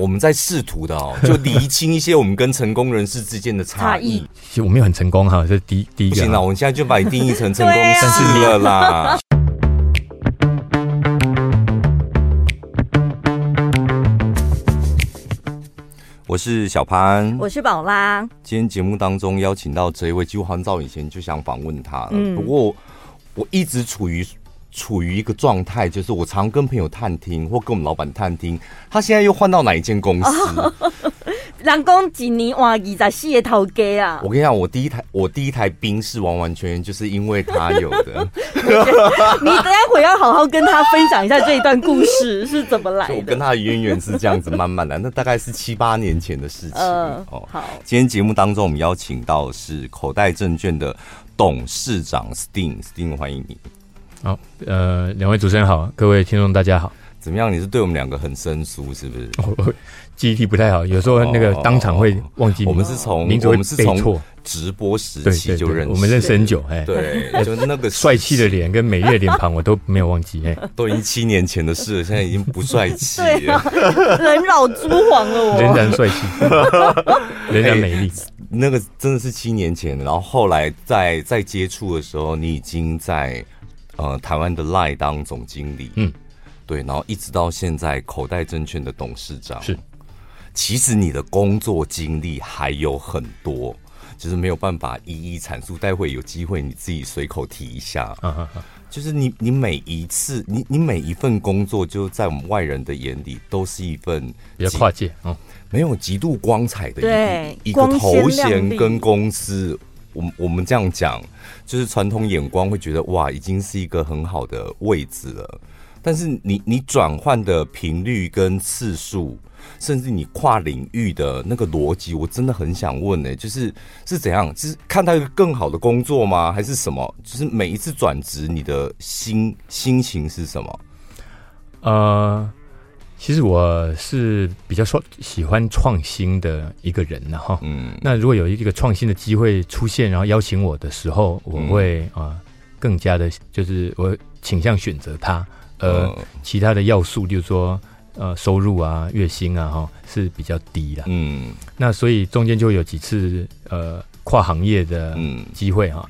我们在试图的哦，就厘清一些我们跟成功人士之间的差异。其实我没有很成功哈，这是第一第一个。不行了，我们现在就把你定义成成功 人士了啦。我是小潘，我是宝拉。今天节目当中邀请到这一位，几乎很早以前就想访问他了。嗯、不过我一直处于。处于一个状态，就是我常跟朋友探听，或跟我们老板探听，他现在又换到哪一间公司？人讲几年哇，二十四个头家啊！我跟你讲，我第一台我第一台宾士完完全全就是因为他有的。你等一会要好好跟他分享一下这一段故事是怎么来的。我跟他的渊源是这样子，慢慢来，那大概是七八年前的事情。呃、哦，好。今天节目当中，我们邀请到的是口袋证券的董事长 Sting，Sting 欢迎你。好，呃，两位主持人好，各位听众大家好。怎么样？你是对我们两个很生疏，是不是？我记忆力不太好，有时候那个当场会忘记。我们是从名字，我们是从直播时期就认识，我们认识很久。哎，对，就那个帅气的脸跟美丽的脸庞，我都没有忘记。哎，都已经七年前的事了，现在已经不帅气了，人老珠黄了，我仍然帅气，仍然美丽。那个真的是七年前，然后后来在在接触的时候，你已经在。呃，台湾的 LINE 当总经理，嗯，对，然后一直到现在口袋证券的董事长，是。其实你的工作经历还有很多，就是没有办法一一阐述。待会有机会你自己随口提一下。啊啊啊！就是你，你每一次，你你每一份工作，就在我们外人的眼里，都是一份比较跨界，嗯，没有极度光彩的一一个头衔跟公司。我我们这样讲，就是传统眼光会觉得哇，已经是一个很好的位置了。但是你你转换的频率跟次数，甚至你跨领域的那个逻辑，我真的很想问呢、就是是怎样？是看到一个更好的工作吗？还是什么？就是每一次转职，你的心心情是什么？呃。其实我是比较说喜欢创新的一个人呢，哈。嗯。那如果有一个创新的机会出现，然后邀请我的时候，我会啊、呃、更加的，就是我倾向选择它。呃，其他的要素，就是说呃收入啊、月薪啊，哈是比较低的。嗯。那所以中间就有几次呃跨行业的机会哈。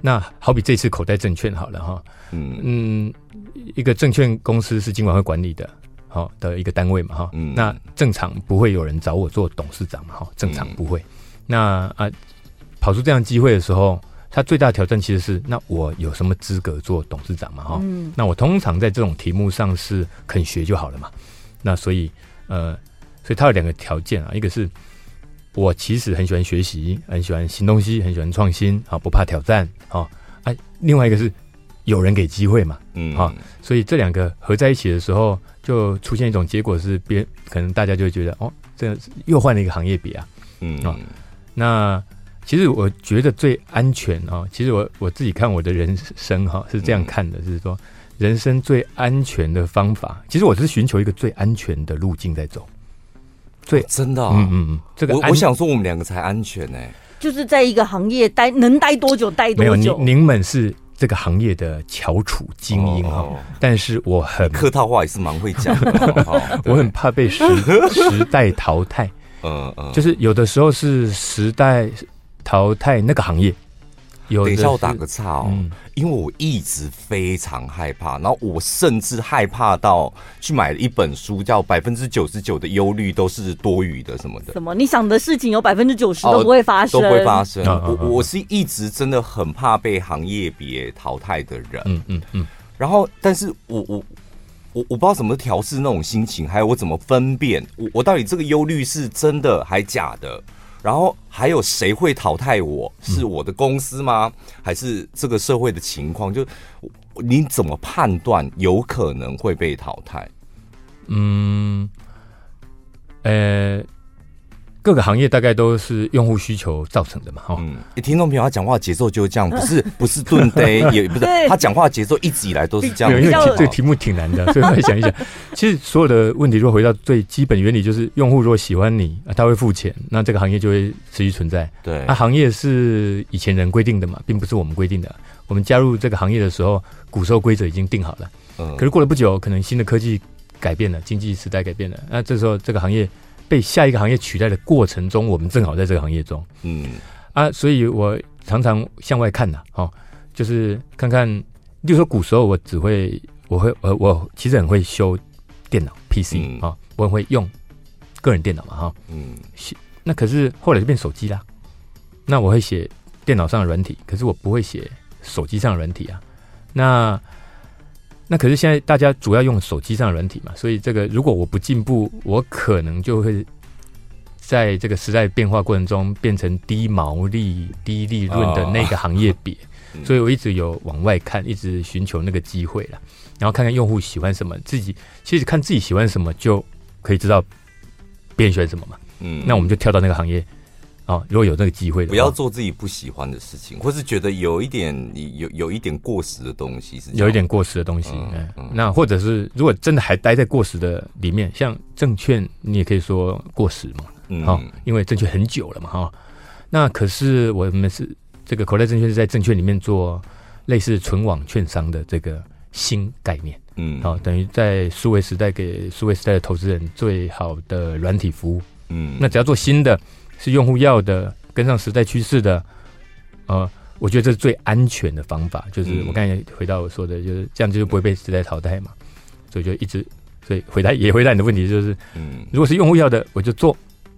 那好比这次口袋证券好了哈。嗯嗯，一个证券公司是金管会管理的。好的一个单位嘛，哈、嗯，那正常不会有人找我做董事长嘛，哈，正常不会。嗯、那啊，跑出这样机会的时候，他最大的挑战其实是，那我有什么资格做董事长嘛，哈、嗯，那我通常在这种题目上是肯学就好了嘛。那所以，呃，所以他有两个条件啊，一个是我其实很喜欢学习，很喜欢新东西，很喜欢创新，啊，不怕挑战，啊，啊，另外一个是有人给机会嘛，嗯，啊，所以这两个合在一起的时候。就出现一种结果是，别可能大家就会觉得哦，这又换了一个行业比啊，嗯。啊、哦，那其实我觉得最安全啊、哦，其实我我自己看我的人生哈、哦、是这样看的，嗯、就是说人生最安全的方法，其实我是寻求一个最安全的路径在走，最、哦、真的、哦，嗯嗯嗯，这个我我想说我们两个才安全呢、欸，就是在一个行业待能待多久待多久，没有您您们是。这个行业的翘楚精英哈，哦、但是我很客套话也是蛮会讲的，哦、我很怕被时 时代淘汰，嗯嗯，就是有的时候是时代淘汰那个行业。有等一下，我打个岔哦，嗯、因为我一直非常害怕，然后我甚至害怕到去买了一本书，叫《百分之九十九的忧虑都是多余的》什么的。什么？你想的事情有百分之九十都不会发生，哦、都不会发生。我我是一直真的很怕被行业别淘汰的人。嗯嗯嗯。然后，但是我我我我不知道怎么调试那种心情，还有我怎么分辨我我到底这个忧虑是真的还假的。然后还有谁会淘汰我？是我的公司吗？还是这个社会的情况？就你怎么判断有可能会被淘汰？嗯，呃。各个行业大概都是用户需求造成的嘛，哈。嗯，听众朋友他讲话节奏就是这样，不是 不是顿呆，也 不是他讲话节奏一直以来都是这样。因为这个题目挺难的，所以我想一想。其实所有的问题，如果回到最基本原理，就是用户如果喜欢你，他会付钱，那这个行业就会持续存在。对，那行业是以前人规定的嘛，并不是我们规定的。我们加入这个行业的时候，古时候规则已经定好了。嗯，可是过了不久，可能新的科技改变了，经济时代改变了，那这时候这个行业被下一个行业取代的过程中，我们正好在这个行业中，嗯。啊，所以我常常向外看呐，哦，就是看看，例如说古时候我只会，我会，呃，我其实很会修电脑 PC 啊、嗯。哦，我很会用个人电脑嘛，哈，嗯，那可是后来就变手机啦，那我会写电脑上的软体，可是我不会写手机上的软体啊，那。那可是现在大家主要用手机上的软体嘛，所以这个如果我不进步，我可能就会在这个时代变化过程中变成低毛利、低利润的那个行业别。所以我一直有往外看，一直寻求那个机会了，然后看看用户喜欢什么，自己其实看自己喜欢什么就可以知道别人喜欢什么嘛。嗯，那我们就跳到那个行业。哦，如果有这个机会的，不要做自己不喜欢的事情，或是觉得有一点有有一点过时的东西是有一点过时的东西。嗯，嗯，那或者是如果真的还待在过时的里面，像证券，你也可以说过时嘛。嗯，好，因为证券很久了嘛，哈。那可是我们是这个口袋证券是在证券里面做类似存网券商的这个新概念。嗯，好，等于在数位时代给数位时代的投资人最好的软体服务。嗯，那只要做新的。是用户要的，跟上时代趋势的，呃，我觉得这是最安全的方法。就是我刚才回到我说的，就是这样，就是不会被时代淘汰嘛。所以就一直，所以回答也回答你的问题，就是，嗯，如果是用户要的，我就做，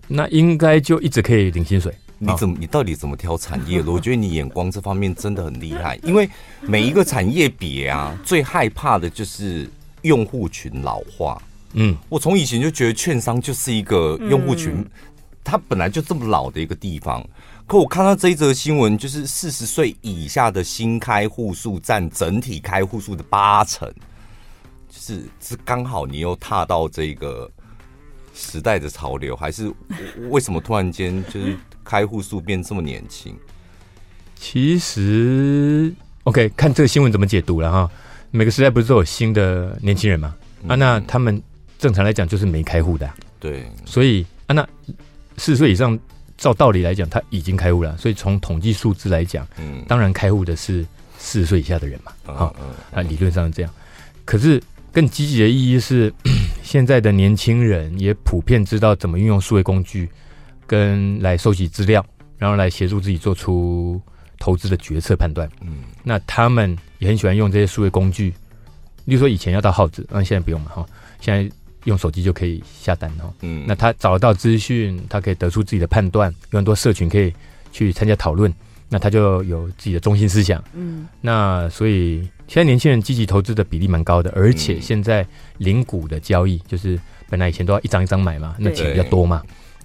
那应该就一直可以领薪水。你怎么，你到底怎么挑产业的？我觉得你眼光这方面真的很厉害，因为每一个产业别啊，最害怕的就是用户群老化。嗯，我从以前就觉得券商就是一个用户群。它本来就这么老的一个地方，可我看到这一则新闻，就是四十岁以下的新开户数占整体开户数的八成，就是是刚好你又踏到这个时代的潮流，还是为什么突然间就是开户数变这么年轻？其实，OK，看这个新闻怎么解读了哈。每个时代不是都有新的年轻人吗？啊，那他们正常来讲就是没开户的，对，所以啊，那。四十岁以上，照道理来讲，他已经开户了，所以从统计数字来讲，嗯，当然开户的是四十岁以下的人嘛，啊、嗯嗯，啊，理论上是这样。可是更积极的意义是，现在的年轻人也普遍知道怎么运用数位工具，跟来收集资料，然后来协助自己做出投资的决策判断。嗯，那他们也很喜欢用这些数位工具，例如说以前要到耗子，那现在不用了哈，现在。用手机就可以下单哦。嗯，那他找得到资讯，他可以得出自己的判断，有很多社群可以去参加讨论，那他就有自己的中心思想。嗯，那所以现在年轻人积极投资的比例蛮高的，而且现在零股的交易，就是本来以前都要一张一张买嘛，那钱比较多嘛，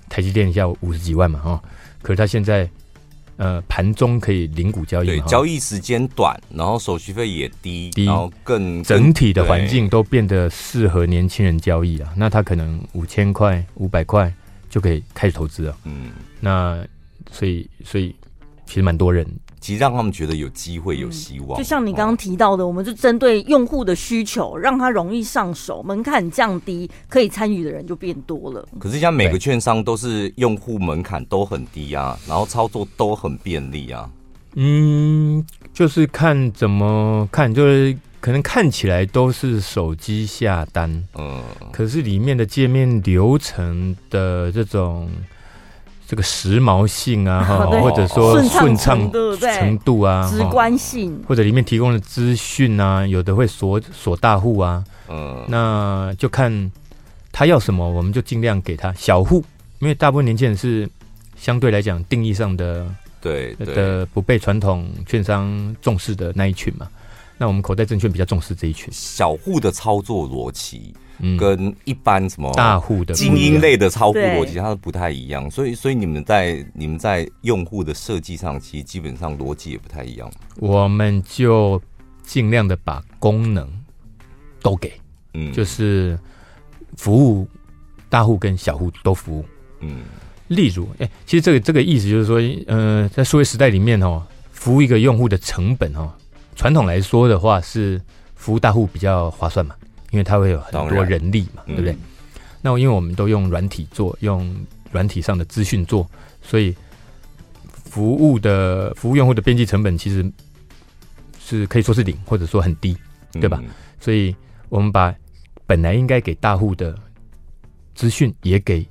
台积电一下五十几万嘛，哈，可是他现在。呃，盘中可以零股交易，对，交易时间短，然后手续费也低，低，然后更整体的环境都变得适合年轻人交易了。那他可能五千块、五百块就可以开始投资了。嗯，那所以，所以其实蛮多人。其实让他们觉得有机会、有希望。就像你刚刚提到的，我们就针对用户的需求，让他容易上手，门槛降低，可以参与的人就变多了。可是现在每个券商都是用户门槛都很低啊，然后操作都很便利啊。嗯，就是看怎么看，就是可能看起来都是手机下单，嗯，可是里面的界面流程的这种。这个时髦性啊，哈，或者说顺畅程度啊，直观性，或者里面提供的资讯啊，有的会锁锁大户啊，嗯，那就看他要什么，我们就尽量给他小户，因为大部分年轻人是相对来讲定义上的对。的不被传统券商重视的那一群嘛，那我们口袋证券比较重视这一群。小户的操作逻辑。跟一般什么大户的精英类的超户逻辑，它都不太一样，所以所以你们在你们在用户的设计上，其实基本上逻辑也不太一样。我们就尽量的把功能都给，嗯，就是服务大户跟小户都服务，嗯，例如，哎、欸，其实这个这个意思就是说，呃，在数位时代里面哦，服务一个用户的成本哦，传统来说的话是服务大户比较划算嘛。因为它会有很多人力嘛，对不对？嗯、那因为我们都用软体做，用软体上的资讯做，所以服务的服务用户的边际成本其实是可以说是零，或者说很低，对吧？嗯、所以我们把本来应该给大户的资讯，也给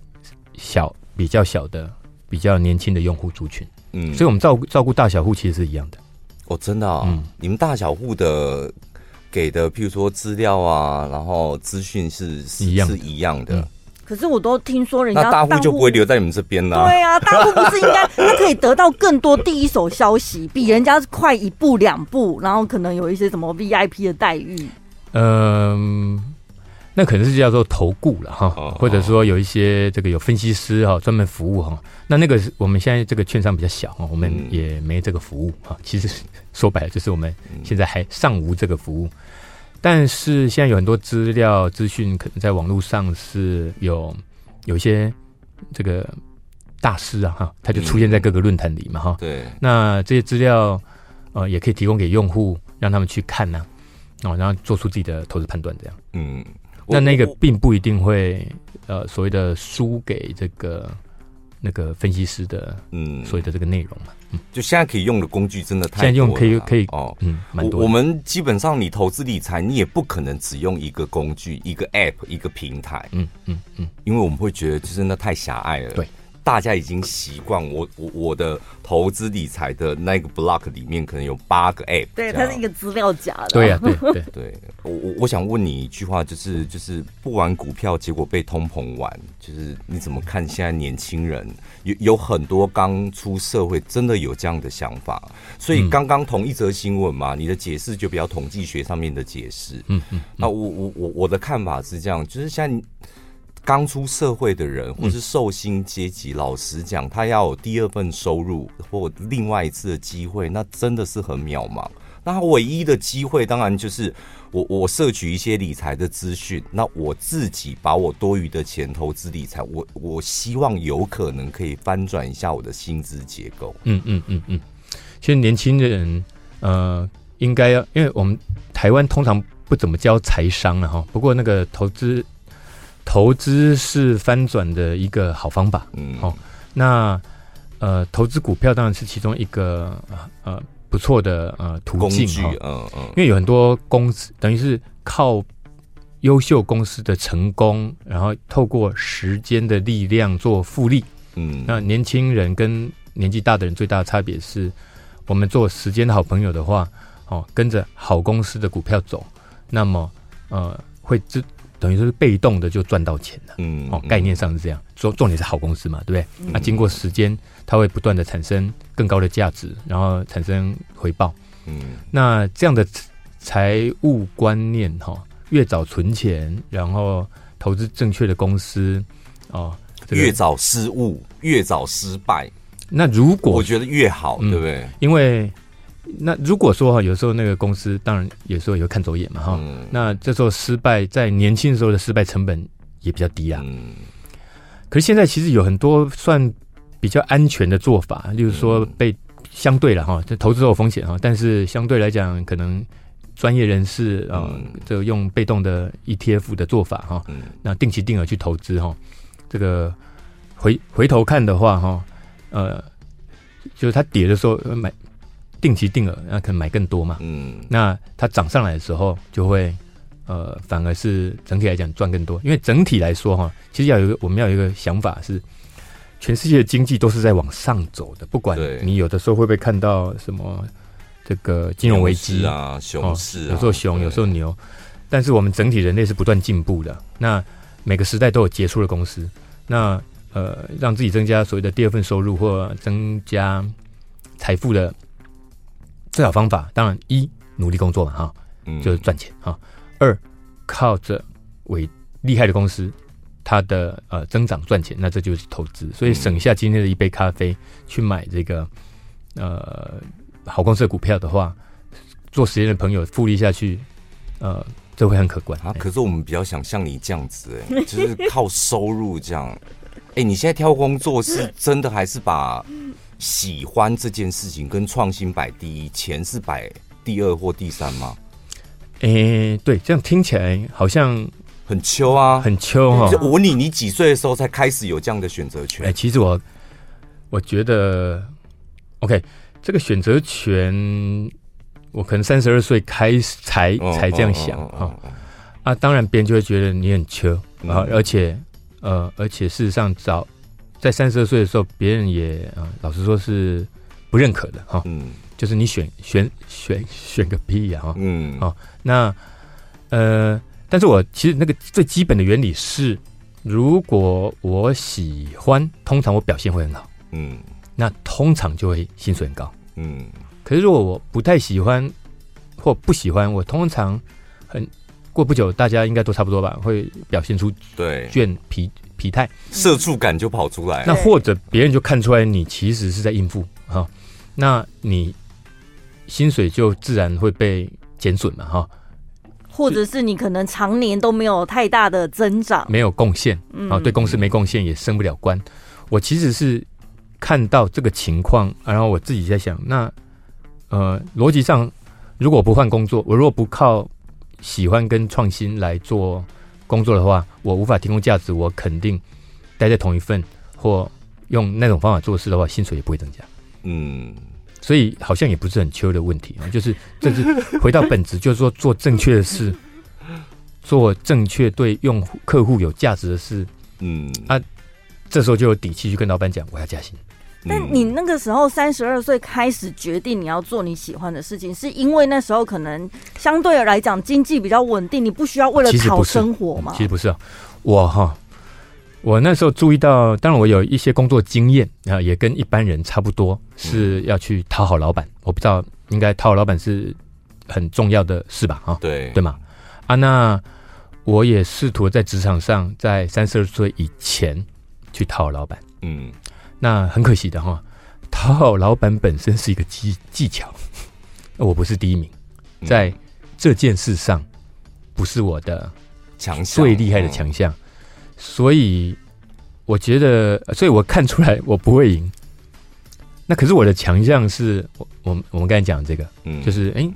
小比较小的、比较年轻的用户族群。嗯，所以我们照顾照顾大小户其实是一样的。哦，真的啊、哦？嗯，你们大小户的给的，譬如说资料啊，然后资讯是是一样是一样的。嗯可是我都听说人家大户就不会留在你们这边了。对啊，大户不是应该 他可以得到更多第一手消息，比人家快一步两步，然后可能有一些什么 VIP 的待遇。嗯，那可能是叫做投顾了哈，或者说有一些这个有分析师哈专门服务哈。那那个是我们现在这个券商比较小哈，我们也没这个服务哈。其实说白了就是我们现在还尚无这个服务。但是现在有很多资料资讯，可能在网络上是有有一些这个大师啊，哈，他就出现在各个论坛里嘛，哈、嗯。对。那这些资料呃，也可以提供给用户，让他们去看呢、啊，哦，然后做出自己的投资判断，这样。嗯。那那个并不一定会呃所谓的输给这个。那个分析师的嗯，所谓的这个内容嘛，嗯，就现在可以用的工具真的太多了，现在用可以可以哦，嗯，蛮多。我们基本上你投资理财，你也不可能只用一个工具、一个 App、一个平台，嗯嗯嗯，因为我们会觉得就是那太狭隘了，对。大家已经习惯我我我的投资理财的那个 block 里面可能有八个 app，对，它是一个资料夹的。对呀、啊，对对对。我我我想问你一句话，就是就是不玩股票，结果被通膨玩，就是你怎么看现在年轻人有有很多刚出社会，真的有这样的想法。所以刚刚同一则新闻嘛，你的解释就比较统计学上面的解释。嗯嗯。那我我我我的看法是这样，就是现在。刚出社会的人，或是受薪阶级，老实讲，他要有第二份收入或另外一次的机会，那真的是很渺茫。那他唯一的机会，当然就是我我摄取一些理财的资讯，那我自己把我多余的钱投资理财，我我希望有可能可以翻转一下我的薪资结构。嗯嗯嗯嗯，其实年轻人呃，应该要，因为我们台湾通常不怎么教财商了哈。不过那个投资。投资是翻转的一个好方法，嗯，好、哦，那呃，投资股票当然是其中一个呃不错的呃途径哈，嗯、哦、嗯，因为有很多公司等于是靠优秀公司的成功，然后透过时间的力量做复利，嗯，那年轻人跟年纪大的人最大的差别是，我们做时间的好朋友的话，哦，跟着好公司的股票走，那么呃会知。等于说是被动的就赚到钱了，嗯，哦，概念上是这样，重重点是好公司嘛，对不对？那、经过时间，它会不断的产生更高的价值，然后产生回报，嗯，那这样的财务观念哈，越早存钱，然后投资正确的公司，哦，这个、越早失误，越早失败，那如果我觉得越好，嗯、对不对？因为。那如果说哈，有时候那个公司当然有时候也会看走眼嘛哈。嗯、那这时候失败，在年轻的时候的失败成本也比较低啊。嗯、可是现在其实有很多算比较安全的做法，例如说被相对了哈，这投资都有风险哈，但是相对来讲，可能专业人士啊，这个用被动的 ETF 的做法哈，嗯、那定期定额去投资哈，这个回回头看的话哈，呃，就是它跌的时候买。定期定额，那可能买更多嘛。嗯，那它涨上来的时候，就会呃，反而是整体来讲赚更多。因为整体来说哈，其实要有一个我们要有一个想法是，全世界的经济都是在往上走的。不管你有的时候会不会看到什么这个金融危机啊、熊市啊，有时候熊，有时候牛，但是我们整体人类是不断进步的。那每个时代都有杰出的公司，那呃，让自己增加所谓的第二份收入或增加财富的。最好方法当然一努力工作嘛哈，就是赚钱哈。二靠着为厉害的公司，它的呃增长赚钱，那这就是投资。所以省下今天的一杯咖啡去买这个呃好公司的股票的话，做实验的朋友复利下去，呃，这会很可观啊。可是我们比较想像你这样子哎，就是靠收入这样。哎，你现在挑工作是真的还是把？喜欢这件事情跟创新摆第一，钱是摆第二或第三吗？诶、欸，对，这样听起来好像很秋啊，很秋哈。我问你，你几岁的时候才开始有这样的选择权？哎、欸，其实我我觉得，OK，这个选择权，我可能三十二岁开始才才这样想哈。啊，当然别人就会觉得你很秋啊，而且呃，而且事实上早在三十二岁的时候，别人也啊，老实说是不认可的哈。嗯，就是你选选选选个屁呀哈。嗯，好，那呃，但是我其实那个最基本的原理是，如果我喜欢，通常我表现会很好。嗯，那通常就会薪水很高。嗯，可是如果我不太喜欢或不喜欢，我通常很。过不久，大家应该都差不多吧，会表现出对倦疲疲态，社畜感就跑出来。那或者别人就看出来你其实是在应付哈，那你薪水就自然会被减损嘛哈。或者是你可能常年都没有太大的增长，没有贡献啊，对公司没贡献也升不了官。我其实是看到这个情况，然后我自己在想，那呃逻辑上，如果不换工作，我如果不靠。喜欢跟创新来做工作的话，我无法提供价值，我肯定待在同一份或用那种方法做事的话，薪水也不会增加。嗯，所以好像也不是很秋的问题啊，就是这是回到本质，就是说做正确的事，做正确对用户客户有价值的事。嗯，啊，这时候就有底气去跟老板讲，我要加薪。但你那个时候三十二岁开始决定你要做你喜欢的事情，是因为那时候可能相对来讲经济比较稳定，你不需要为了讨生活吗？其实不是啊，我哈，我那时候注意到，当然我有一些工作经验啊，也跟一般人差不多，是要去讨好老板。我不知道，应该讨好老板是很重要的事吧？啊，对对吗？啊，那我也试图在职场上，在三十二岁以前去讨好老板。嗯。那很可惜的哈，讨好老板本身是一个技技巧，我不是第一名，在这件事上不是我的强项，最厉害的强项，所以我觉得，所以我看出来我不会赢。那可是我的强项是我我我们刚才讲这个，嗯，就是哎，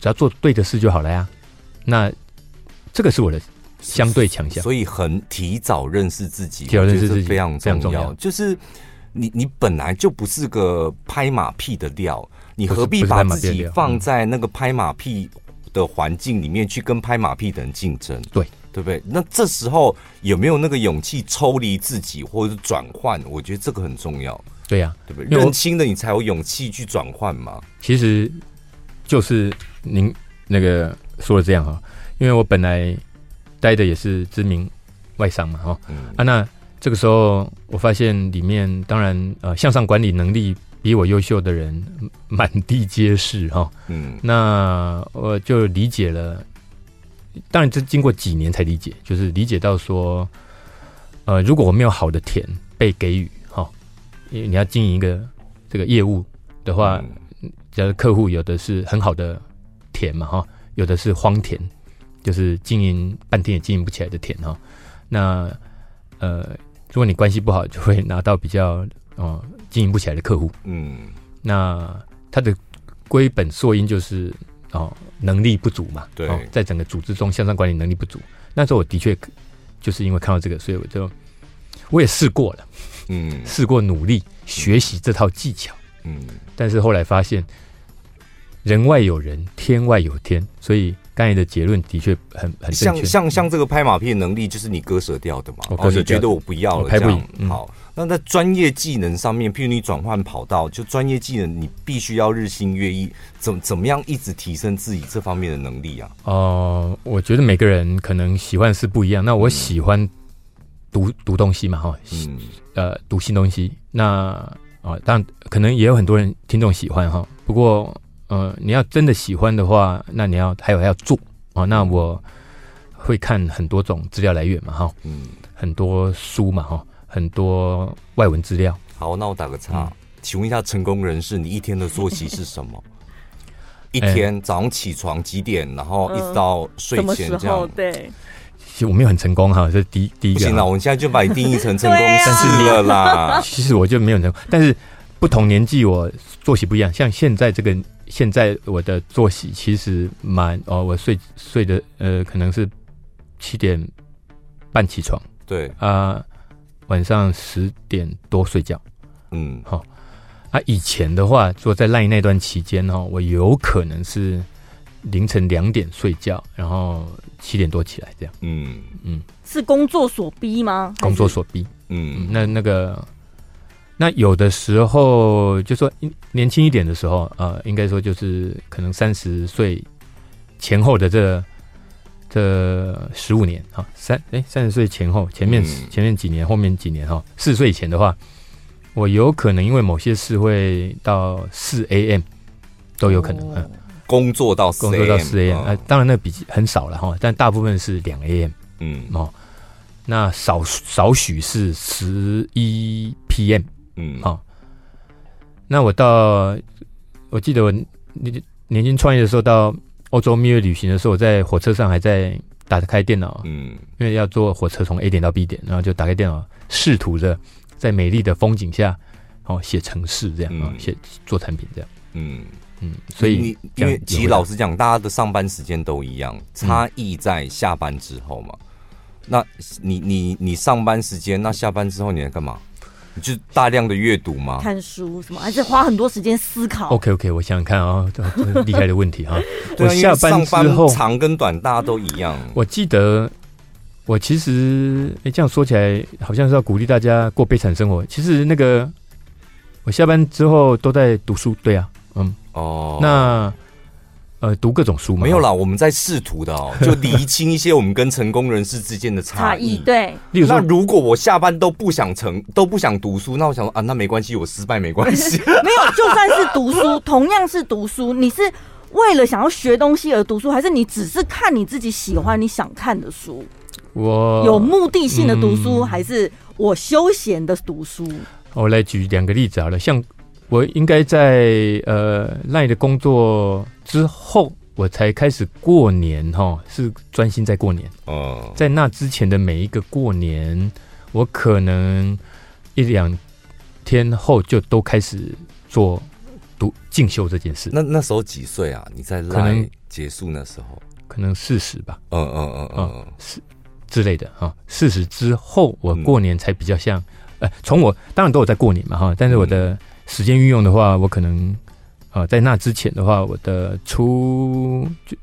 只要做对的事就好了呀。那这个是我的相对强项，所以很提早认识自己，提早认识自己非常非常重要，就是。你你本来就不是个拍马屁的料，你何必把自己放在那个拍马屁的环境里面去跟拍马屁的人竞争？对，对不对？那这时候有没有那个勇气抽离自己，或者是转换？我觉得这个很重要。对呀、啊，对不对？认清了你才有勇气去转换嘛。其实就是您那个说的这样哈，因为我本来待的也是知名外商嘛，哈、嗯，啊那。这个时候，我发现里面当然呃，向上管理能力比我优秀的人满地皆是哈。嗯，那我就理解了。当然，这经过几年才理解，就是理解到说，呃，如果我没有好的田被给予哈，因为你要经营一个这个业务的话，假如客户有的是很好的田嘛哈，有的是荒田，就是经营半天也经营不起来的田哈。那呃。如果你关系不好，就会拿到比较哦经营不起来的客户。嗯，那他的归本溯因就是哦能力不足嘛。对、哦，在整个组织中向上管理能力不足。那时候我的确就是因为看到这个，所以我就我也试过了。嗯，试过努力学习这套技巧。嗯，但是后来发现人外有人，天外有天，所以。刚才的结论的确很很。像像像这个拍马屁的能力，就是你割舍掉的嘛？哦，你觉得我不要了，拍不赢。嗯、好，那在专业技能上面，譬如你转换跑道，就专业技能，你必须要日新月异，怎怎么样一直提升自己这方面的能力啊？哦、呃，我觉得每个人可能喜欢是不一样。那我喜欢读、嗯、读东西嘛，哈，嗯，呃，读新东西。那啊、呃，当然可能也有很多人听众喜欢哈，不过。呃，你要真的喜欢的话，那你要还有还要做哦。那我会看很多种资料来源嘛，哈，嗯，很多书嘛，哈，很多外文资料。好，那我打个岔，嗯、请问一下成功人士，你一天的作息是什么？一天早上起床几点，然后一直到睡前这样？对，其实我没有很成功哈，这是第一第一个。不行了，我们现在就把你定义成成功人士了啦。其实我就没有成功，但是不同年纪我作息不一样，像现在这个。现在我的作息其实蛮哦，我睡睡的呃，可能是七点半起床，对啊、呃，晚上十点多睡觉，嗯，好啊。以前的话，说在 LINE 那段期间哈，我有可能是凌晨两点睡觉，然后七点多起来这样。嗯嗯，是工作所逼吗？工作所逼。嗯，那那个，那有的时候就说年轻一点的时候，呃，应该说就是可能三十岁前后的这这十五年哈，三哎三十岁前后，前面、嗯、前面几年，后面几年哈，四十岁以前的话，我有可能因为某些事会到四 AM 都有可能，嗯、哦，工作到工作到四 AM，啊、哦呃，当然那比很少了哈，但大部分是两 AM，嗯。哦。那少少许是十一 PM，嗯，好、哦。那我到，我记得我年年轻创业的时候，到欧洲蜜月旅行的时候，我在火车上还在打开电脑，嗯，因为要坐火车从 A 点到 B 点，然后就打开电脑，试图着在美丽的风景下，哦，写城市这样啊，写、嗯、做产品这样，嗯嗯。所以你因为其实老实讲，大家的上班时间都一样，差异在下班之后嘛。嗯那你你你上班时间，那下班之后你在干嘛？你就大量的阅读吗？看书什么？还是花很多时间思考？OK OK，我想想看啊，这厉害的问题哈。我下班之后长跟短大家都一样。我记得我其实哎、欸，这样说起来好像是要鼓励大家过悲惨生活。其实那个我下班之后都在读书，对啊，嗯哦，那。呃，读各种书嘛？没有啦，我们在试图的哦，就厘清一些我们跟成功人士之间的差异。对，例如，那如果我下班都不想成，都不想读书，那我想说啊，那没关系，我失败没关系。没有，就算是读书，同样是读书，你是为了想要学东西而读书，还是你只是看你自己喜欢、你想看的书？我有目的性的读书，嗯、还是我休闲的读书？我来举两个例子好了，像。我应该在呃赖的工作之后，我才开始过年哈，是专心在过年。哦，在那之前的每一个过年，我可能一两天后就都开始做读进修这件事。那那时候几岁啊？你在赖结束那时候，可能四十吧。嗯嗯嗯嗯，是之类的哈。四十之后，我过年才比较像，呃，从我当然都有在过年嘛哈，但是我的。时间运用的话，我可能啊、呃，在那之前的话，我的初就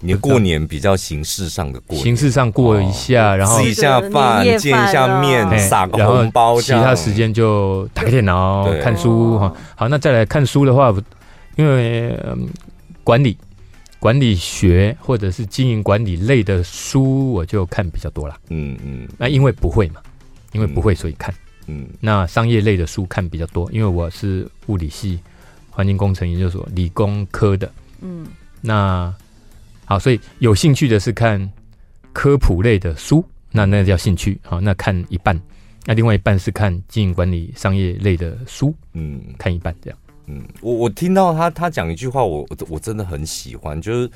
你过年比较形式上的过，形式上过一下，哦、然后吃一下饭，见一下面，撒个红包，其他时间就打开电脑看书哈。好，那再来看书的话，因为、呃、管理、管理学或者是经营管理类的书，我就看比较多了。嗯嗯，那因为不会嘛，因为不会，所以看。嗯，那商业类的书看比较多，因为我是物理系环境工程研究所理工科的。嗯，那好，所以有兴趣的是看科普类的书，那那叫兴趣。好，那看一半，那另外一半是看经营管理商业类的书。嗯，看一半这样。嗯，我我听到他他讲一句话，我我真的很喜欢，就是。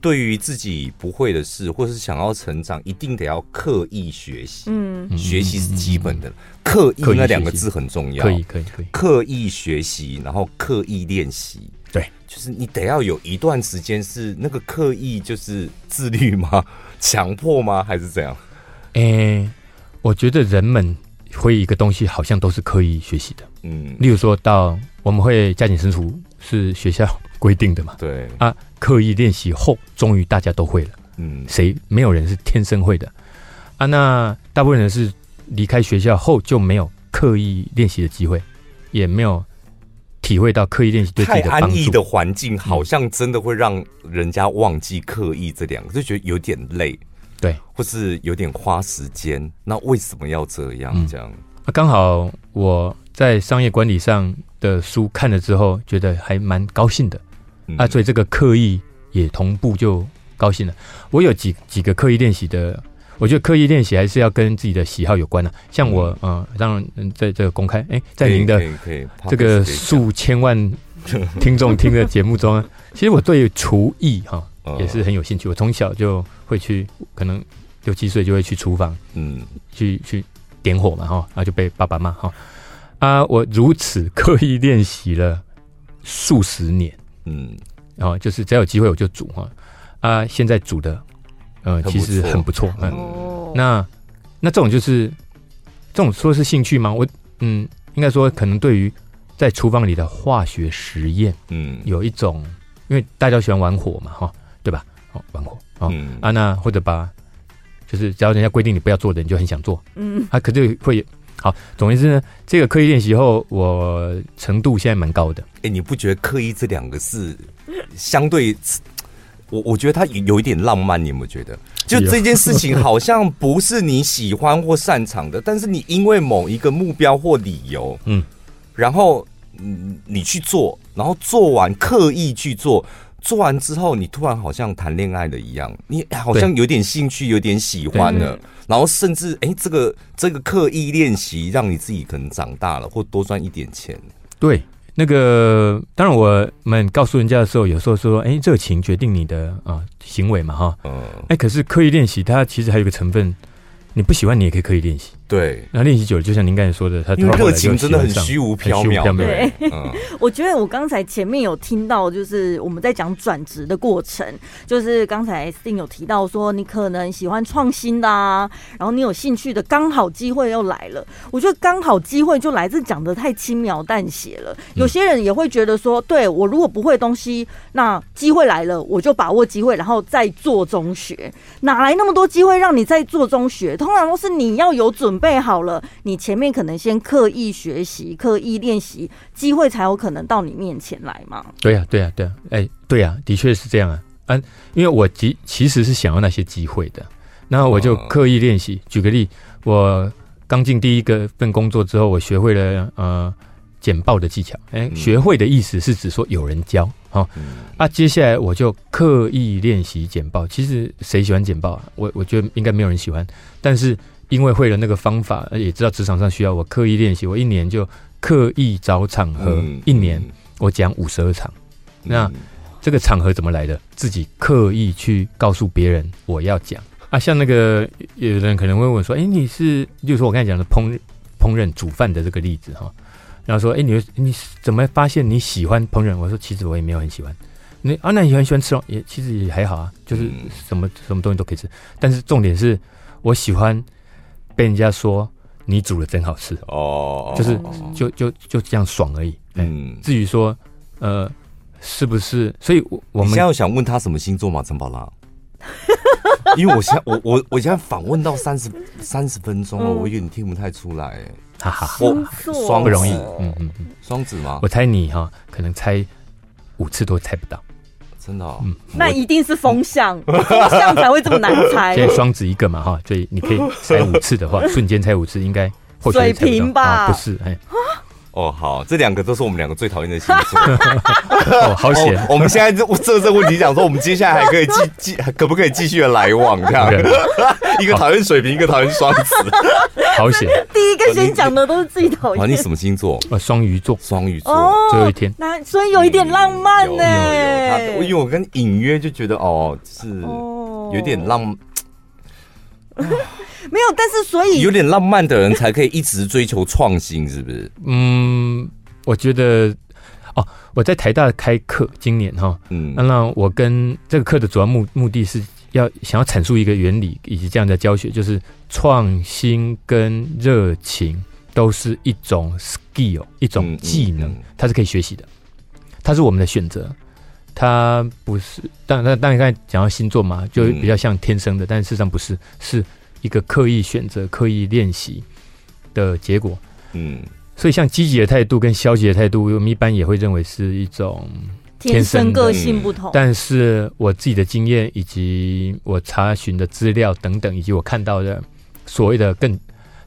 对于自己不会的事，或是想要成长，一定得要刻意学习。嗯，学习是基本的，嗯、刻意那两个字很重要。可以，可以，可以。刻意学习，然后刻意练习。对，就是你得要有一段时间是那个刻意，就是自律吗？强迫吗？还是怎样？诶，我觉得人们会一个东西，好像都是刻意学习的。嗯，例如说到我们会加减乘除是学校规定的嘛？对啊。刻意练习后，终于大家都会了。嗯，谁没有人是天生会的啊？那大部分人是离开学校后就没有刻意练习的机会，也没有体会到刻意练习对自己的帮助。太安逸的环境，好像真的会让人家忘记刻意这两个，就觉得有点累，对，或是有点花时间。那为什么要这样？嗯、这样啊？刚好我在商业管理上的书看了之后，觉得还蛮高兴的。啊，所以这个刻意也同步就高兴了。我有几几个刻意练习的，我觉得刻意练习还是要跟自己的喜好有关的、啊。像我，嗯，当然在这个公开，哎，在您的这个数千万听众听的节目中，其实我对厨艺哈也是很有兴趣。我从小就会去，可能六七岁就会去厨房，嗯，去去点火嘛，哈，然后就被爸爸骂哈。啊，我如此刻意练习了数十年。嗯，然后就是只要有机会我就煮哈啊，现在煮的，呃，其实很不错。嗯，那那这种就是这种说是兴趣吗？我嗯，应该说可能对于在厨房里的化学实验，嗯，有一种因为大家都喜欢玩火嘛，哈，对吧？哦，玩火，哦，嗯、啊，那或者把，就是只要人家规定你不要做的，你就很想做，嗯，啊，可是会好。总而言之呢，这个刻意练习后，我程度现在蛮高的。哎、欸，你不觉得“刻意”这两个字相对？我我觉得它有一点浪漫，你有没有觉得？就这件事情好像不是你喜欢或擅长的，但是你因为某一个目标或理由，嗯，然后嗯你去做，然后做完刻意去做，做完之后你突然好像谈恋爱了一样，你好像有点兴趣，有点喜欢了，然后甚至哎、欸，这个这个刻意练习让你自己可能长大了，或多赚一点钱，对。那个当然，我们告诉人家的时候，有时候说，哎，热情决定你的啊、呃、行为嘛，哈，嗯，哎，可是刻意练习，它其实还有一个成分，你不喜欢，你也可以刻意练习。对，那练习久了，就像您刚才说的，他热情真的很虚无缥缈。对，我觉得我刚才前面有听到，就是我们在讲转职的过程，就是刚才 Sting 有提到说，你可能喜欢创新的啊，然后你有兴趣的，刚好机会又来了。我觉得刚好机会就来自讲的太轻描淡写了。有些人也会觉得说，对，我如果不会东西，那机会来了，我就把握机会，然后再做中学。哪来那么多机会让你再做中学？通常都是你要有准备。好了，你前面可能先刻意学习、刻意练习，机会才有可能到你面前来嘛。对呀、啊，对呀、啊，对呀、啊，哎、欸，对呀、啊，的确是这样啊。嗯，因为我其其实是想要那些机会的，那我就刻意练习。举个例，我刚进第一个份工作之后，我学会了呃简报的技巧。哎、欸，学会的意思是指说有人教。啊，接下来我就刻意练习简报。其实谁喜欢简报啊？我我觉得应该没有人喜欢，但是。因为会了那个方法，也知道职场上需要我刻意练习。我一年就刻意找场合，嗯、一年我讲五十二场。嗯、那这个场合怎么来的？自己刻意去告诉别人我要讲啊。像那个有人可能会问说：“哎，你是，就是说我刚才讲的烹烹饪煮饭的这个例子哈。”然后说：“哎，你你怎么发现你喜欢烹饪？”我说：“其实我也没有很喜欢。你啊，那你很喜欢吃哦？也其实也还好啊，就是什么什么东西都可以吃。但是重点是我喜欢。”被人家说你煮的真好吃哦，就是就就就这样爽而已。嗯，至于说呃是不是？所以我们现在有想问他什么星座吗？陈宝拉，因为我现在我我我现在访问到三十三十分钟了，我有点听不太出来。哈哈，星座不容易。嗯嗯嗯，双子吗？我猜你哈，可能猜五次都猜不到。真的，哦，嗯，那一定是风向，风象才会这么难猜。现在双子一个嘛，哈，所以你可以猜五次的话，瞬间猜五次应该水平吧？不是，哎，哦，好，这两个都是我们两个最讨厌的星座。哦，好险！我们现在这这这问题讲说，我们接下来还可以继继，可不可以继续的来往？这样，一个讨厌水瓶，一个讨厌双子。好险！第一个先讲的都是自己讨厌。啊，你什么星座？啊，双鱼座。双鱼座。最后一天。那所以有一点浪漫呢。因为我跟隐约就觉得哦，是有点浪。没有，但是所以有点浪漫的人才可以一直追求创新，是不是？嗯，我觉得哦，我在台大开课，今年哈，嗯，那我跟这个课的主要目目的是要想要阐述一个原理，以及这样的教学，就是创新跟热情都是一种 skill，一种技能，它是可以学习的，它是我们的选择，它不是。当然，当然，刚才讲到星座嘛，就比较像天生的，但事实上不是，是。一个刻意选择、刻意练习的结果，嗯，所以像积极的态度跟消极的态度，我们一般也会认为是一种天生个性不同。但是我自己的经验，以及我查询的资料等等，以及我看到的所谓的更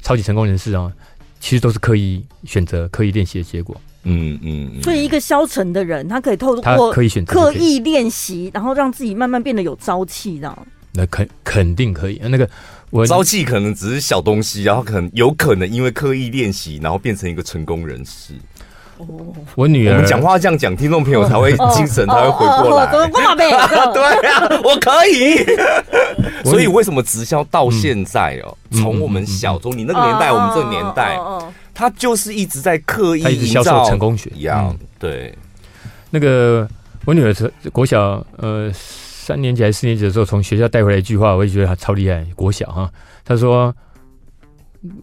超级成功人士啊，其实都是刻意选择、刻意练习的结果。嗯嗯。所以一个消沉的人，他可以透过刻意选择、刻意练习，然后让自己慢慢变得有朝气，这样。那肯肯定可以。那个。我朝气可能只是小东西，然后可能有可能因为刻意练习，然后变成一个成功人士。哦，我女儿，我们讲话这样讲，听众朋友才会精神，才会回过来。对啊，我可以。所以为什么直销到现在哦，从我们小中你那个年代，我们这个年代，他就是一直在刻意销售成功学一样。对，那个我女儿是国小，呃。三年级还是四年级的时候，从学校带回来一句话，我也觉得他超厉害。国小哈，他说：“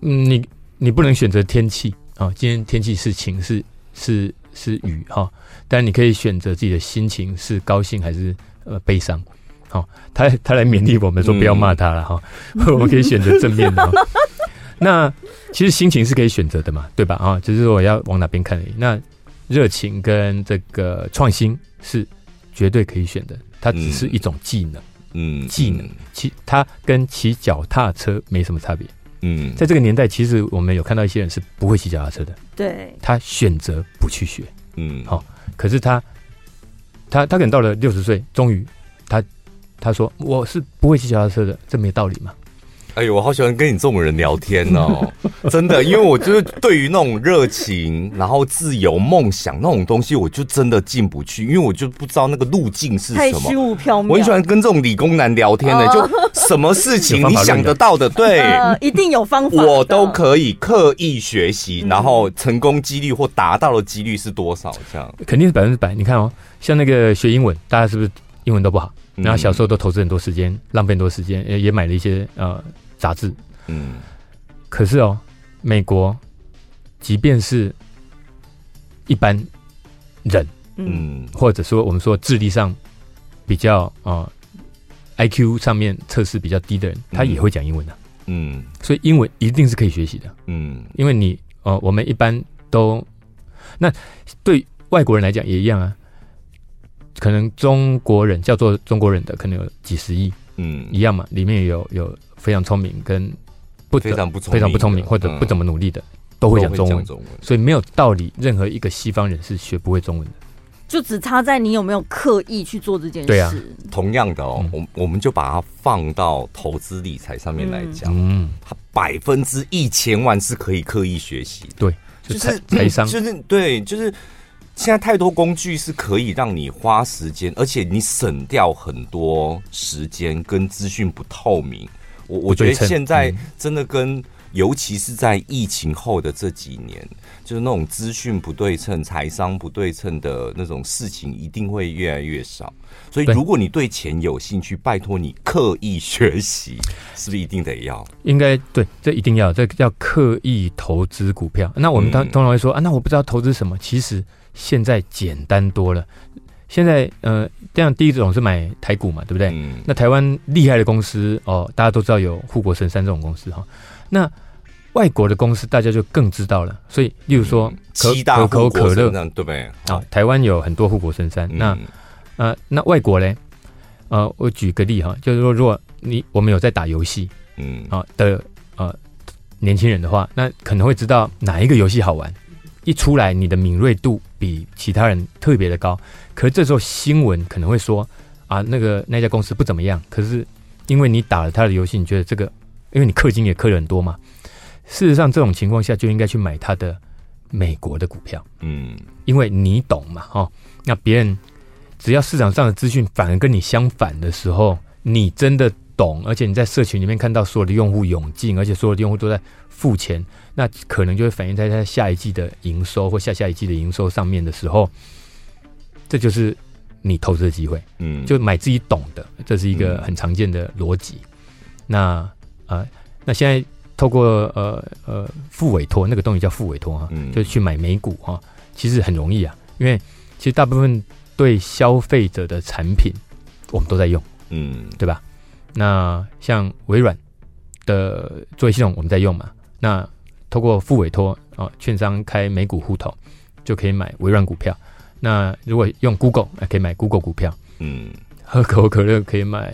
嗯，你你不能选择天气啊，今天天气是晴，是是是雨哈，但你可以选择自己的心情是高兴还是呃悲伤。好，他他来勉励我们说不要骂他了哈，嗯、我们可以选择正面的。那其实心情是可以选择的嘛，对吧？啊，只是我要往哪边看而已。那热情跟这个创新是绝对可以选的，它只是一种技能。嗯，技能骑它跟骑脚踏车没什么差别。嗯，在这个年代，其实我们有看到一些人是不会骑脚踏车的。对，他选择不去学。嗯，好，可是他他他可能到了六十岁，终于他。他说：“我是不会骑脚踏车的，这没道理嘛。”哎呦，我好喜欢跟你这种人聊天哦，真的，因为我就是对于那种热情、然后自由、梦想那种东西，我就真的进不去，因为我就不知道那个路径是什么，太虚无缥缈。我很喜欢跟这种理工男聊天的，就什么事情你想得到的，对，一定有方法，我都可以刻意学习，然后成功几率或达到的几率是多少？这样肯定是百分之百。你看哦，像那个学英文，大家是不是英文都不好？然后小时候都投资很多时间，浪费很多时间，也也买了一些呃杂志。嗯，可是哦，美国即便是一般人，嗯，或者说我们说智力上比较啊、呃、IQ 上面测试比较低的人，他也会讲英文的。嗯，所以英文一定是可以学习的。嗯，因为你哦、呃，我们一般都那对外国人来讲也一样啊。可能中国人叫做中国人的可能有几十亿，嗯，一样嘛。里面有有非常聪明跟不非常不聪明非常不聪明或者不怎么努力的，都会讲中文。所以没有道理，任何一个西方人是学不会中文的。就只差在你有没有刻意去做这件事。对啊，同样的哦，我我们就把它放到投资理财上面来讲，嗯，它百分之一千万是可以刻意学习。对，就是财商，就是对，就是。现在太多工具是可以让你花时间，而且你省掉很多时间跟资讯不透明。我我觉得现在真的跟，尤其是在疫情后的这几年，就是那种资讯不对称、财商不对称的那种事情，一定会越来越少。所以，如果你对钱有兴趣，拜托你刻意学习，是不是一定得要？应该对，这一定要，这叫刻意投资股票。那我们当通常会说啊，那我不知道投资什么，其实。现在简单多了。现在呃，这样第一种是买台股嘛，对不对？嗯。那台湾厉害的公司哦，大家都知道有护国神山这种公司哈。那外国的公司大家就更知道了。所以，例如说可可口可乐，对不对？啊，台湾有很多护国神山。那呃，那外国嘞？呃，我举个例哈，就是说，如果你我们有在打游戏，嗯啊的呃年轻人的话，那可能会知道哪一个游戏好玩。一出来，你的敏锐度比其他人特别的高。可是这时候新闻可能会说啊，那个那家公司不怎么样。可是因为你打了他的游戏，你觉得这个，因为你氪金也氪了很多嘛。事实上，这种情况下就应该去买他的美国的股票。嗯，因为你懂嘛，哦，那别人只要市场上的资讯反而跟你相反的时候，你真的懂，而且你在社群里面看到所有的用户涌进，而且所有的用户都在付钱。那可能就会反映在他下一季的营收或下下一季的营收上面的时候，这就是你投资的机会。嗯，就买自己懂的，这是一个很常见的逻辑。嗯、那啊、呃，那现在透过呃呃副委托，那个东西叫副委托啊，嗯、就去买美股啊，其实很容易啊，因为其实大部分对消费者的产品我们都在用，嗯，对吧？那像微软的作业系统我们在用嘛，那。透过副委托啊，券商开美股户头就可以买微软股票。那如果用 Google，可以买 Google 股票。嗯，喝可口可乐可以买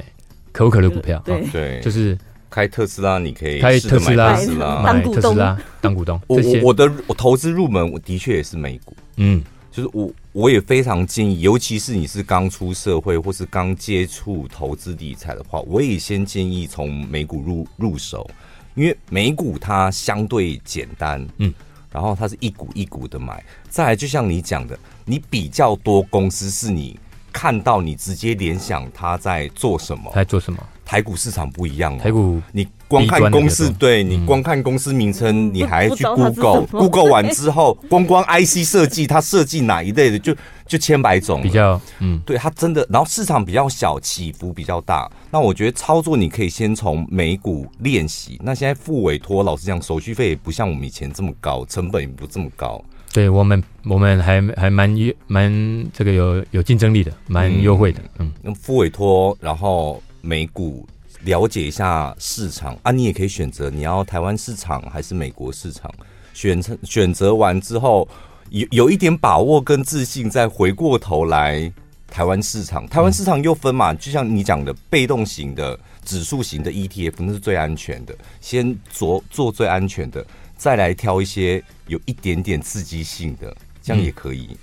可口可乐股票。对对，就是开特斯拉，你可以开特斯拉，买特斯拉当股东。我我我的我投资入门，我的确也是美股。嗯，就是我我也非常建议，尤其是你是刚出社会或是刚接触投资理财的话，我也先建议从美股入入手。因为美股它相对简单，嗯，然后它是一股一股的买，再来就像你讲的，你比较多公司是你看到你直接联想他在做什么，在做什么。台股市场不一样，台股你光看公司，对你光看公司名称，你还去 Google，Google 完之后，光光 IC 设计，它设计哪一类的，就就千百种，比较，嗯，对，它真的，然后市场比较小，起伏比较大。那我觉得操作你可以先从美股练习。那现在付委托，老实讲，手续费也不像我们以前这么高，成本也不这么高。对我们，我们还还蛮优蛮这个有有竞争力的，蛮优惠的。嗯，用复委托，然后美股了解一下市场啊，你也可以选择你要台湾市场还是美国市场，选择选择完之后有有一点把握跟自信，再回过头来台湾市场。台湾市场又分嘛，就像你讲的被动型的指数型的 ETF，那是最安全的，先做做最安全的。再来挑一些有一点点刺激性的，这样也可以。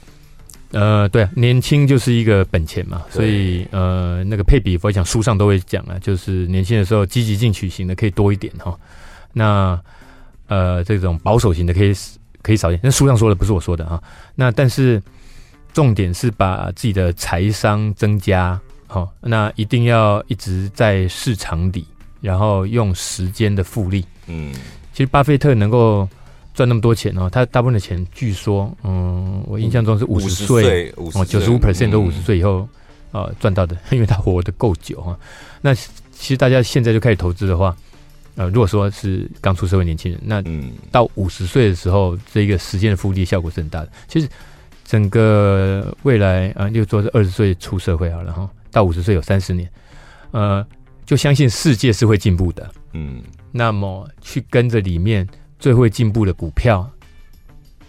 嗯、呃，对啊，年轻就是一个本钱嘛，所以呃，那个配比，我讲书上都会讲啊，就是年轻的时候积极进取型的可以多一点哈。那呃，这种保守型的可以可以少一点。那书上说的不是我说的哈。那但是重点是把自己的财商增加，好，那一定要一直在市场里，然后用时间的复利，嗯。其实巴菲特能够赚那么多钱哦，他大部分的钱据说，嗯，我印象中是五十岁，哦，九十五 percent 都五十岁以后，呃，赚到的，因为他活得够久哈。那其实大家现在就开始投资的话，呃，如果说是刚出社会年轻人，那到五十岁的时候，这个时间的复利效果是很大的。其实整个未来啊，就说是二十岁出社会好了哈，到五十岁有三十年，呃，就相信世界是会进步的，嗯。那么去跟着里面最会进步的股票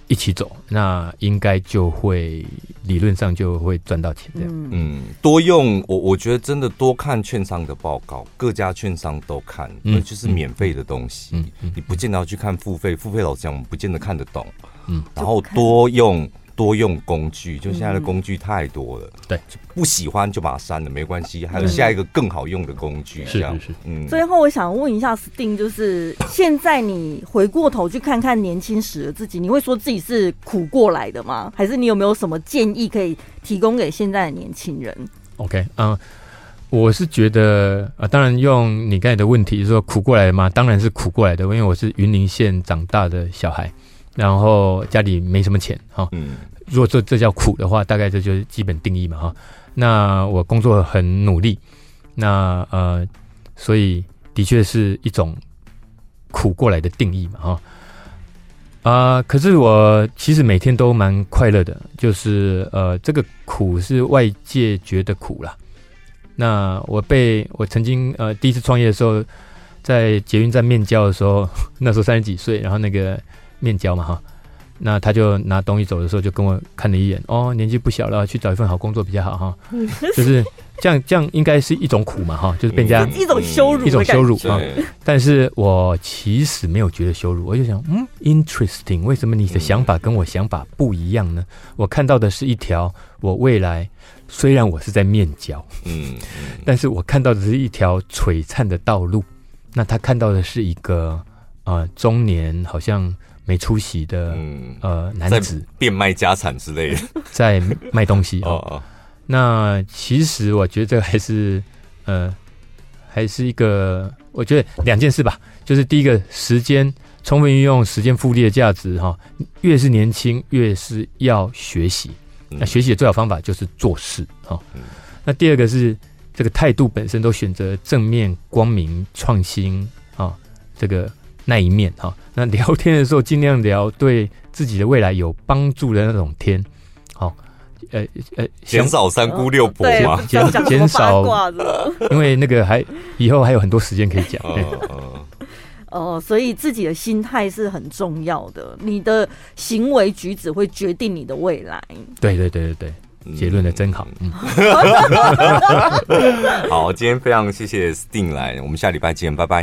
一起走，那应该就会理论上就会赚到钱。这样，嗯，多用我我觉得真的多看券商的报告，各家券商都看，那就是免费的东西，嗯嗯，你不见得要去看付费，付费老师讲我们不见得看得懂，嗯，然后多用。多用工具，就现在的工具太多了。对、嗯，不喜欢就把它删了，没关系。还有下一个更好用的工具，这样是是是。嗯，最后我想问一下 Sting，就是现在你回过头去看看年轻时的自己，你会说自己是苦过来的吗？还是你有没有什么建议可以提供给现在的年轻人？OK，嗯、呃，我是觉得啊、呃，当然用你刚才的问题说苦过来的吗？当然是苦过来的，因为我是云林县长大的小孩。然后家里没什么钱哈，嗯，如果这这叫苦的话，大概这就是基本定义嘛哈。那我工作很努力，那呃，所以的确是一种苦过来的定义嘛哈。啊、呃，可是我其实每天都蛮快乐的，就是呃，这个苦是外界觉得苦啦。那我被我曾经呃第一次创业的时候，在捷运站面交的时候，那时候三十几岁，然后那个。面交嘛哈，那他就拿东西走的时候就跟我看了一眼，哦，年纪不小了，去找一份好工作比较好哈，就是这样，这样应该是一种苦嘛哈，就是变成一种羞辱，一种羞辱啊。但是我其实没有觉得羞辱，我就想，嗯，interesting，为什么你的想法跟我想法不一样呢？我看到的是一条我未来，虽然我是在面交，嗯，但是我看到的是一条璀璨的道路，那他看到的是一个呃中年好像。没出息的、嗯、呃男子，变卖家产之类的，在卖东西哦，哦。那其实我觉得这个还是呃，还是一个我觉得两件事吧。就是第一个，时间充分运用时间复利的价值哈、哦。越是年轻，越是要学习。那学习的最好方法就是做事哈。那第二个是这个态度本身都选择正面、光明、创新啊、哦，这个。那一面哈，那聊天的时候尽量聊对自己的未来有帮助的那种天，好，呃呃，减少三姑六婆嘛，减减少，因为那个还以后还有很多时间可以讲。哦，哦，所以自己的心态是很重要的，你的行为举止会决定你的未来。对对对对对，结论的真好。嗯，好，今天非常谢谢 Sting 来，我们下礼拜见，拜拜。